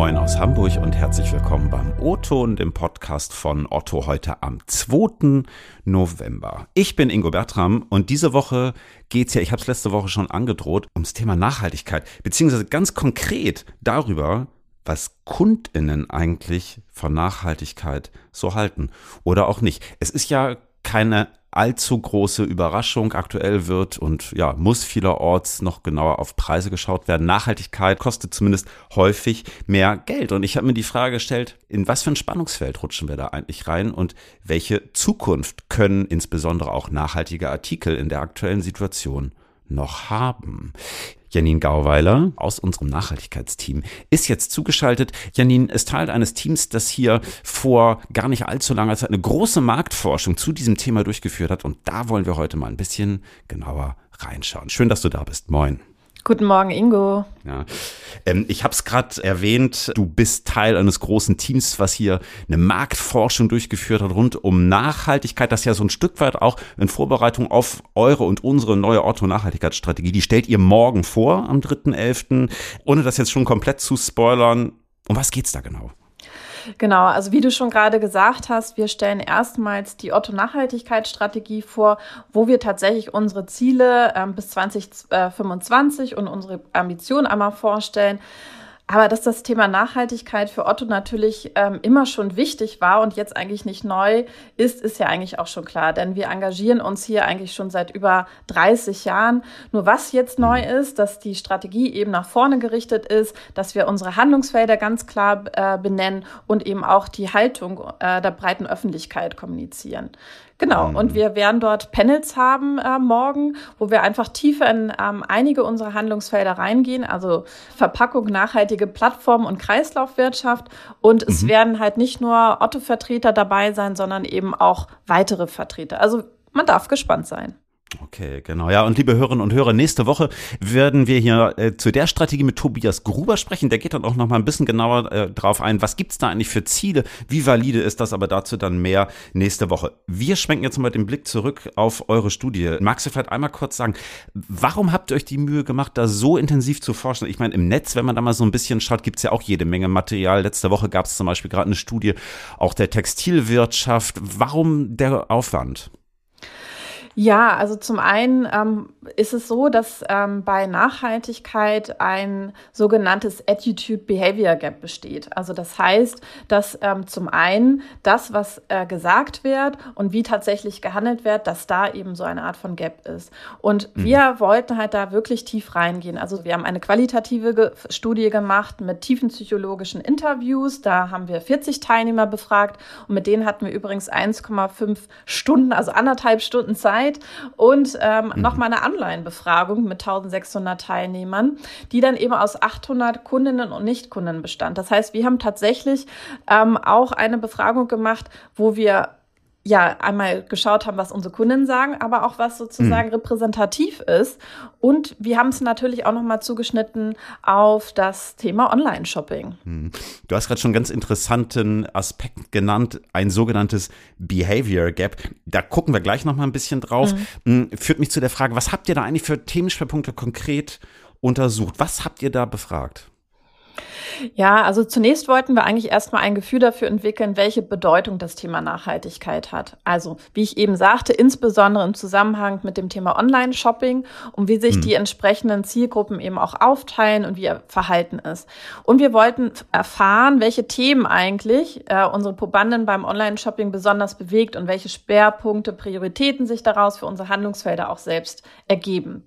Moin aus Hamburg und herzlich willkommen beim O-Ton, dem Podcast von Otto heute am 2. November. Ich bin Ingo Bertram und diese Woche geht's ja, ich habe es letzte Woche schon angedroht, ums Thema Nachhaltigkeit, beziehungsweise ganz konkret darüber, was Kundinnen eigentlich von Nachhaltigkeit so halten oder auch nicht. Es ist ja keine allzu große Überraschung aktuell wird und ja, muss vielerorts noch genauer auf Preise geschaut werden. Nachhaltigkeit kostet zumindest häufig mehr Geld. Und ich habe mir die Frage gestellt, in was für ein Spannungsfeld rutschen wir da eigentlich rein und welche Zukunft können insbesondere auch nachhaltige Artikel in der aktuellen Situation noch haben. Janine Gauweiler aus unserem Nachhaltigkeitsteam ist jetzt zugeschaltet. Janine ist Teil eines Teams, das hier vor gar nicht allzu langer Zeit eine große Marktforschung zu diesem Thema durchgeführt hat. Und da wollen wir heute mal ein bisschen genauer reinschauen. Schön, dass du da bist. Moin. Guten Morgen, Ingo. Ja. Ähm, ich habe es gerade erwähnt, du bist Teil eines großen Teams, was hier eine Marktforschung durchgeführt hat rund um Nachhaltigkeit. Das ist ja so ein Stück weit auch in Vorbereitung auf eure und unsere neue Otto-Nachhaltigkeitsstrategie. Die stellt ihr morgen vor, am 3.11. Ohne das jetzt schon komplett zu spoilern. Um was geht's da genau? Genau, also wie du schon gerade gesagt hast, wir stellen erstmals die Otto-Nachhaltigkeitsstrategie vor, wo wir tatsächlich unsere Ziele ähm, bis 2025 und unsere Ambitionen einmal vorstellen. Aber dass das Thema Nachhaltigkeit für Otto natürlich ähm, immer schon wichtig war und jetzt eigentlich nicht neu ist, ist ja eigentlich auch schon klar. Denn wir engagieren uns hier eigentlich schon seit über 30 Jahren. Nur was jetzt neu ist, dass die Strategie eben nach vorne gerichtet ist, dass wir unsere Handlungsfelder ganz klar äh, benennen und eben auch die Haltung äh, der breiten Öffentlichkeit kommunizieren. Genau, mhm. und wir werden dort Panels haben äh, morgen, wo wir einfach tiefer in ähm, einige unserer Handlungsfelder reingehen, also Verpackung, nachhaltige Plattform und Kreislaufwirtschaft. Und es mhm. werden halt nicht nur Otto-Vertreter dabei sein, sondern eben auch weitere Vertreter. Also man darf gespannt sein. Okay, genau. Ja, und liebe Hörerinnen und Hörer, nächste Woche werden wir hier äh, zu der Strategie mit Tobias Gruber sprechen. Der geht dann auch noch mal ein bisschen genauer äh, drauf ein. Was gibt's da eigentlich für Ziele? Wie valide ist das? Aber dazu dann mehr nächste Woche. Wir schwenken jetzt mal den Blick zurück auf eure Studie. Magst du vielleicht einmal kurz sagen, warum habt ihr euch die Mühe gemacht, da so intensiv zu forschen? Ich meine, im Netz, wenn man da mal so ein bisschen schaut, gibt's ja auch jede Menge Material. Letzte Woche gab es zum Beispiel gerade eine Studie auch der Textilwirtschaft. Warum der Aufwand? Ja, also zum einen ähm, ist es so, dass ähm, bei Nachhaltigkeit ein sogenanntes Attitude-Behavior Gap besteht. Also das heißt, dass ähm, zum einen das, was äh, gesagt wird und wie tatsächlich gehandelt wird, dass da eben so eine Art von Gap ist. Und mhm. wir wollten halt da wirklich tief reingehen. Also wir haben eine qualitative Ge Studie gemacht mit tiefen psychologischen Interviews. Da haben wir 40 Teilnehmer befragt und mit denen hatten wir übrigens 1,5 Stunden, also anderthalb Stunden Zeit Zeit und ähm, mhm. nochmal eine Online-Befragung mit 1600 Teilnehmern, die dann eben aus 800 Kundinnen und Nichtkunden bestand. Das heißt, wir haben tatsächlich ähm, auch eine Befragung gemacht, wo wir ja, einmal geschaut haben, was unsere Kunden sagen, aber auch was sozusagen mhm. repräsentativ ist. Und wir haben es natürlich auch nochmal zugeschnitten auf das Thema Online-Shopping. Mhm. Du hast gerade schon einen ganz interessanten Aspekt genannt, ein sogenanntes Behavior Gap. Da gucken wir gleich nochmal ein bisschen drauf. Mhm. Hm, führt mich zu der Frage, was habt ihr da eigentlich für Themenschwerpunkte konkret untersucht? Was habt ihr da befragt? Ja, also zunächst wollten wir eigentlich erstmal ein Gefühl dafür entwickeln, welche Bedeutung das Thema Nachhaltigkeit hat. Also, wie ich eben sagte, insbesondere im Zusammenhang mit dem Thema Online-Shopping und wie sich hm. die entsprechenden Zielgruppen eben auch aufteilen und wie ihr Verhalten ist. Und wir wollten erfahren, welche Themen eigentlich äh, unsere Probanden beim Online-Shopping besonders bewegt und welche Schwerpunkte, Prioritäten sich daraus für unsere Handlungsfelder auch selbst ergeben.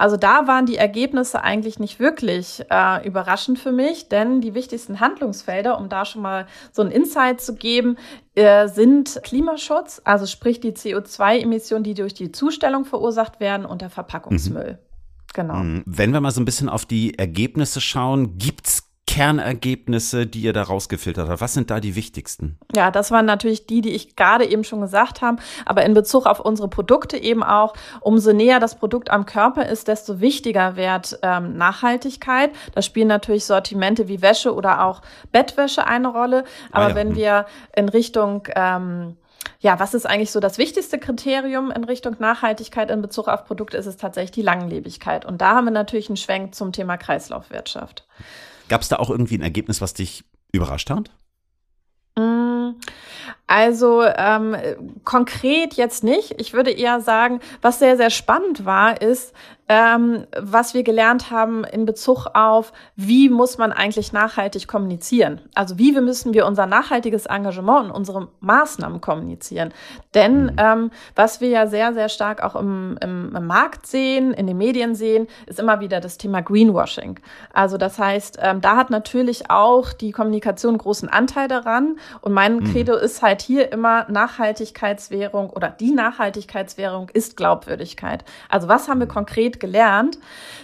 Also da waren die Ergebnisse eigentlich nicht wirklich äh, überraschend für mich, denn die wichtigsten Handlungsfelder, um da schon mal so ein Insight zu geben, äh, sind Klimaschutz, also sprich die CO2-Emissionen, die durch die Zustellung verursacht werden und der Verpackungsmüll. Mhm. Genau. Mhm. Wenn wir mal so ein bisschen auf die Ergebnisse schauen, gibt's Kernergebnisse, die ihr da rausgefiltert habt? Was sind da die wichtigsten? Ja, das waren natürlich die, die ich gerade eben schon gesagt habe, aber in Bezug auf unsere Produkte eben auch. Umso näher das Produkt am Körper ist, desto wichtiger wird ähm, Nachhaltigkeit. Da spielen natürlich Sortimente wie Wäsche oder auch Bettwäsche eine Rolle. Aber ah ja. wenn hm. wir in Richtung ähm, ja, was ist eigentlich so das wichtigste Kriterium in Richtung Nachhaltigkeit in Bezug auf Produkte? Ist es tatsächlich die Langlebigkeit. Und da haben wir natürlich einen Schwenk zum Thema Kreislaufwirtschaft. Gab es da auch irgendwie ein Ergebnis, was dich überrascht hat? Mm, also ähm, konkret jetzt nicht. Ich würde eher sagen, was sehr, sehr spannend war, ist, ähm, was wir gelernt haben in Bezug auf, wie muss man eigentlich nachhaltig kommunizieren? Also wie müssen wir unser nachhaltiges Engagement und unsere Maßnahmen kommunizieren? Denn mhm. ähm, was wir ja sehr, sehr stark auch im, im, im, Markt sehen, in den Medien sehen, ist immer wieder das Thema Greenwashing. Also das heißt, ähm, da hat natürlich auch die Kommunikation großen Anteil daran. Und mein mhm. Credo ist halt hier immer Nachhaltigkeitswährung oder die Nachhaltigkeitswährung ist Glaubwürdigkeit. Also was haben wir mhm. konkret gelernt,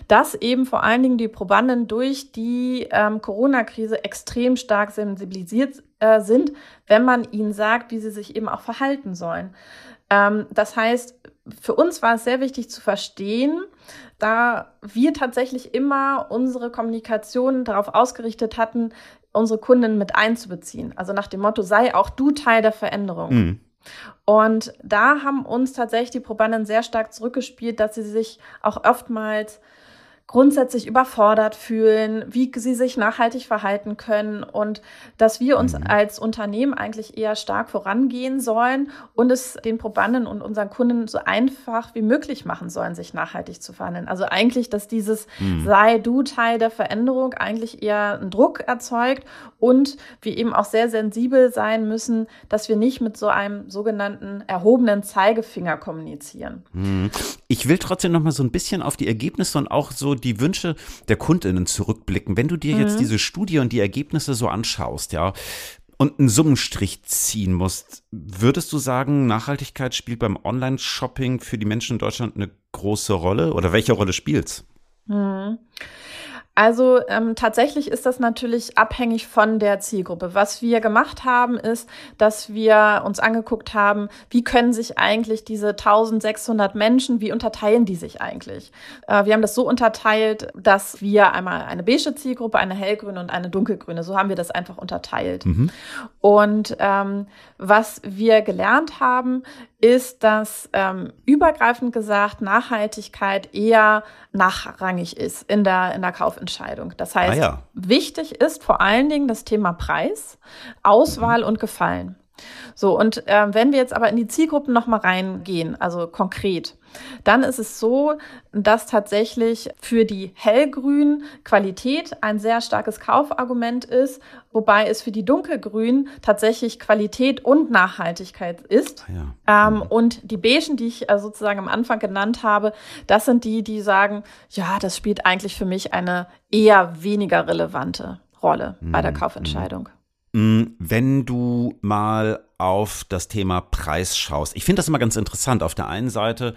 dass eben vor allen Dingen die Probanden durch die ähm, Corona-Krise extrem stark sensibilisiert äh, sind, wenn man ihnen sagt, wie sie sich eben auch verhalten sollen. Ähm, das heißt, für uns war es sehr wichtig zu verstehen, da wir tatsächlich immer unsere Kommunikation darauf ausgerichtet hatten, unsere Kunden mit einzubeziehen. Also nach dem Motto, sei auch du Teil der Veränderung. Mhm. Und da haben uns tatsächlich die Probanden sehr stark zurückgespielt, dass sie sich auch oftmals grundsätzlich überfordert fühlen, wie sie sich nachhaltig verhalten können und dass wir uns mhm. als Unternehmen eigentlich eher stark vorangehen sollen und es den Probanden und unseren Kunden so einfach wie möglich machen sollen, sich nachhaltig zu verhandeln. Also eigentlich, dass dieses mhm. sei du Teil der Veränderung eigentlich eher einen Druck erzeugt und wir eben auch sehr sensibel sein müssen, dass wir nicht mit so einem sogenannten erhobenen Zeigefinger kommunizieren. Mhm. Ich will trotzdem noch mal so ein bisschen auf die Ergebnisse und auch so die Wünsche der KundInnen zurückblicken. Wenn du dir mhm. jetzt diese Studie und die Ergebnisse so anschaust, ja, und einen Summenstrich ziehen musst, würdest du sagen, Nachhaltigkeit spielt beim Online-Shopping für die Menschen in Deutschland eine große Rolle? Oder welche Rolle spielt's? Mhm. Also ähm, tatsächlich ist das natürlich abhängig von der Zielgruppe. Was wir gemacht haben, ist, dass wir uns angeguckt haben, wie können sich eigentlich diese 1600 Menschen, wie unterteilen die sich eigentlich? Äh, wir haben das so unterteilt, dass wir einmal eine beige Zielgruppe, eine hellgrüne und eine dunkelgrüne, so haben wir das einfach unterteilt. Mhm. Und ähm, was wir gelernt haben, ist, dass ähm, übergreifend gesagt Nachhaltigkeit eher nachrangig ist in der, in der Kaufentscheidung. Das heißt, ah ja. wichtig ist vor allen Dingen das Thema Preis, Auswahl mhm. und Gefallen. So, und äh, wenn wir jetzt aber in die Zielgruppen nochmal reingehen, also konkret, dann ist es so, dass tatsächlich für die hellgrün Qualität ein sehr starkes Kaufargument ist, wobei es für die dunkelgrün tatsächlich Qualität und Nachhaltigkeit ist. Ah ja. Ähm, mhm. Und die beigen, die ich äh, sozusagen am Anfang genannt habe, das sind die, die sagen, ja, das spielt eigentlich für mich eine eher weniger relevante Rolle mhm. bei der mhm. Kaufentscheidung. Mm, wenn du mal auf das Thema Preis schaust. Ich finde das immer ganz interessant. Auf der einen Seite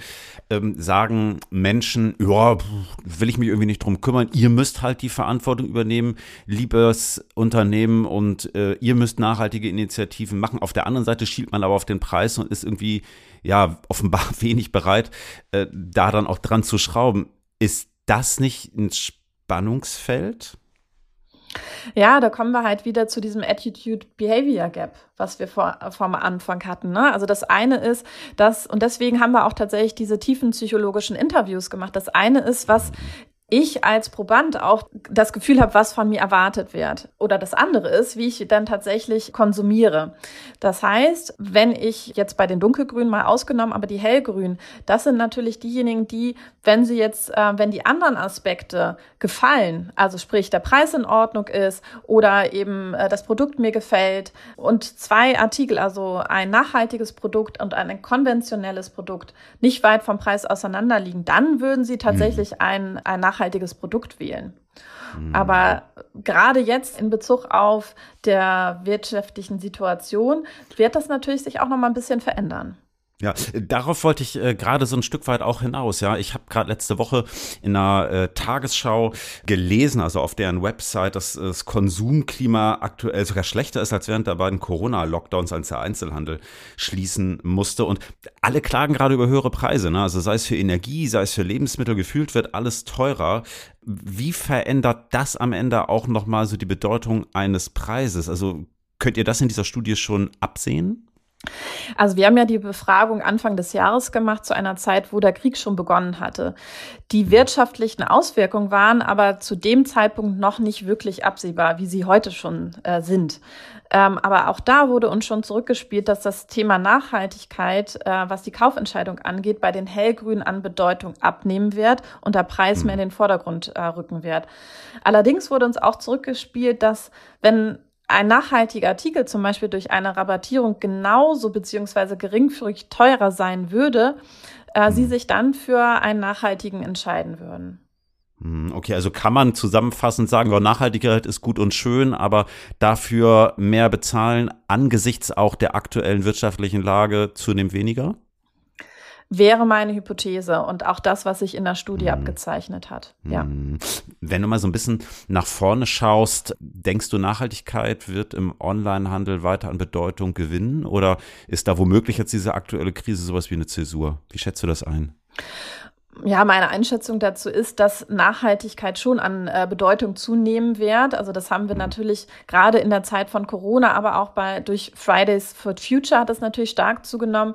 ähm, sagen Menschen, ja, will ich mich irgendwie nicht drum kümmern. Ihr müsst halt die Verantwortung übernehmen, liebes Unternehmen, und äh, ihr müsst nachhaltige Initiativen machen. Auf der anderen Seite schielt man aber auf den Preis und ist irgendwie, ja, offenbar wenig bereit, äh, da dann auch dran zu schrauben. Ist das nicht ein Spannungsfeld? Ja, da kommen wir halt wieder zu diesem Attitude-Behavior Gap, was wir vor, vom Anfang hatten. Ne? Also das eine ist, dass, und deswegen haben wir auch tatsächlich diese tiefen psychologischen Interviews gemacht. Das eine ist, was ich als Proband auch das Gefühl habe, was von mir erwartet wird. Oder das andere ist, wie ich dann tatsächlich konsumiere. Das heißt, wenn ich jetzt bei den dunkelgrünen mal ausgenommen, aber die hellgrünen, das sind natürlich diejenigen, die, wenn sie jetzt, äh, wenn die anderen Aspekte gefallen, also sprich der Preis in Ordnung ist oder eben äh, das Produkt mir gefällt und zwei Artikel, also ein nachhaltiges Produkt und ein konventionelles Produkt, nicht weit vom Preis auseinander liegen, dann würden sie tatsächlich mhm. ein, ein nachhaltiges Produkt wählen. Mhm. Aber gerade jetzt in Bezug auf der wirtschaftlichen Situation wird das natürlich sich auch noch mal ein bisschen verändern. Ja, darauf wollte ich äh, gerade so ein Stück weit auch hinaus. Ja, ich habe gerade letzte Woche in einer äh, Tagesschau gelesen, also auf deren Website, dass das Konsumklima aktuell sogar schlechter ist als während der beiden Corona-Lockdowns, als der Einzelhandel schließen musste. Und alle klagen gerade über höhere Preise. Ne? Also sei es für Energie, sei es für Lebensmittel, gefühlt wird alles teurer. Wie verändert das am Ende auch nochmal so die Bedeutung eines Preises? Also könnt ihr das in dieser Studie schon absehen? Also wir haben ja die Befragung Anfang des Jahres gemacht, zu einer Zeit, wo der Krieg schon begonnen hatte. Die wirtschaftlichen Auswirkungen waren aber zu dem Zeitpunkt noch nicht wirklich absehbar, wie sie heute schon äh, sind. Ähm, aber auch da wurde uns schon zurückgespielt, dass das Thema Nachhaltigkeit, äh, was die Kaufentscheidung angeht, bei den Hellgrünen an Bedeutung abnehmen wird und der Preis mehr in den Vordergrund äh, rücken wird. Allerdings wurde uns auch zurückgespielt, dass wenn ein nachhaltiger Artikel zum Beispiel durch eine Rabattierung genauso beziehungsweise geringfügig teurer sein würde, äh, sie mhm. sich dann für einen nachhaltigen entscheiden würden. Hm, okay, also kann man zusammenfassend sagen, ja, Nachhaltigkeit ist gut und schön, aber dafür mehr bezahlen angesichts auch der aktuellen wirtschaftlichen Lage zunehmend weniger? Wäre meine Hypothese und auch das, was sich in der Studie mhm. abgezeichnet hat. Ja. Hm. Wenn du mal so ein bisschen nach vorne schaust, denkst du, Nachhaltigkeit wird im Onlinehandel weiter an Bedeutung gewinnen oder ist da womöglich jetzt diese aktuelle Krise sowas wie eine Zäsur? Wie schätzt du das ein? Ja, meine Einschätzung dazu ist, dass Nachhaltigkeit schon an äh, Bedeutung zunehmen wird. Also das haben wir mhm. natürlich gerade in der Zeit von Corona, aber auch bei durch Fridays for Future hat das natürlich stark zugenommen.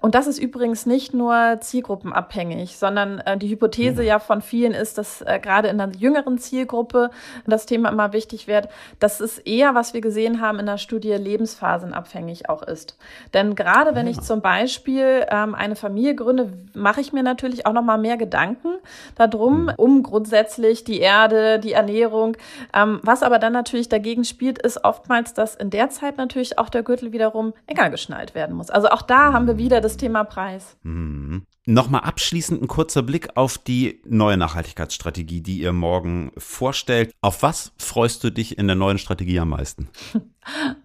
Und das ist übrigens nicht nur zielgruppenabhängig, sondern äh, die Hypothese ja. ja von vielen ist, dass äh, gerade in der jüngeren Zielgruppe das Thema immer wichtig wird, dass es eher, was wir gesehen haben in der Studie, lebensphasenabhängig auch ist. Denn gerade wenn ja. ich zum Beispiel ähm, eine Familie gründe, mache ich mir natürlich auch noch mal mehr Gedanken darum, mhm. um grundsätzlich die Erde, die Ernährung. Ähm, was aber dann natürlich dagegen spielt, ist oftmals, dass in der Zeit natürlich auch der Gürtel wiederum enger geschnallt werden muss. Also auch da haben wir wieder das das Thema Preis. Mhm. Nochmal abschließend ein kurzer Blick auf die neue Nachhaltigkeitsstrategie, die ihr morgen vorstellt. Auf was freust du dich in der neuen Strategie am meisten?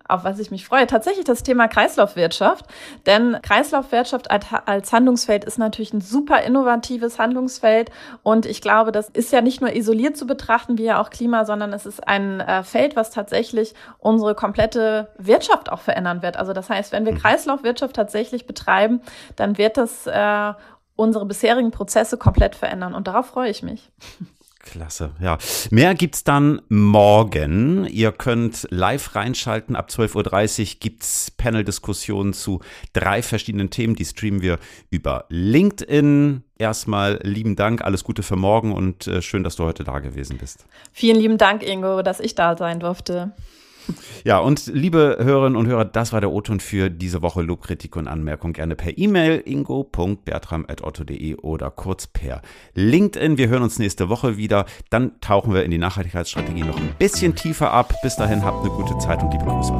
auf was ich mich freue. Tatsächlich das Thema Kreislaufwirtschaft. Denn Kreislaufwirtschaft als Handlungsfeld ist natürlich ein super innovatives Handlungsfeld. Und ich glaube, das ist ja nicht nur isoliert zu betrachten, wie ja auch Klima, sondern es ist ein äh, Feld, was tatsächlich unsere komplette Wirtschaft auch verändern wird. Also das heißt, wenn wir mhm. Kreislaufwirtschaft tatsächlich betreiben, dann wird das äh, unsere bisherigen Prozesse komplett verändern. Und darauf freue ich mich. Klasse, ja. Mehr gibt's dann morgen. Ihr könnt live reinschalten. Ab 12.30 Uhr gibt's Panel-Diskussionen zu drei verschiedenen Themen. Die streamen wir über LinkedIn. Erstmal lieben Dank, alles Gute für morgen und äh, schön, dass du heute da gewesen bist. Vielen lieben Dank, Ingo, dass ich da sein durfte. Ja, und liebe Hörerinnen und Hörer, das war der O-Ton für diese Woche. Lob, Kritik und Anmerkung gerne per E-Mail ingo.bertram.otto.de oder kurz per LinkedIn. Wir hören uns nächste Woche wieder. Dann tauchen wir in die Nachhaltigkeitsstrategie noch ein bisschen tiefer ab. Bis dahin habt eine gute Zeit und liebe Grüße.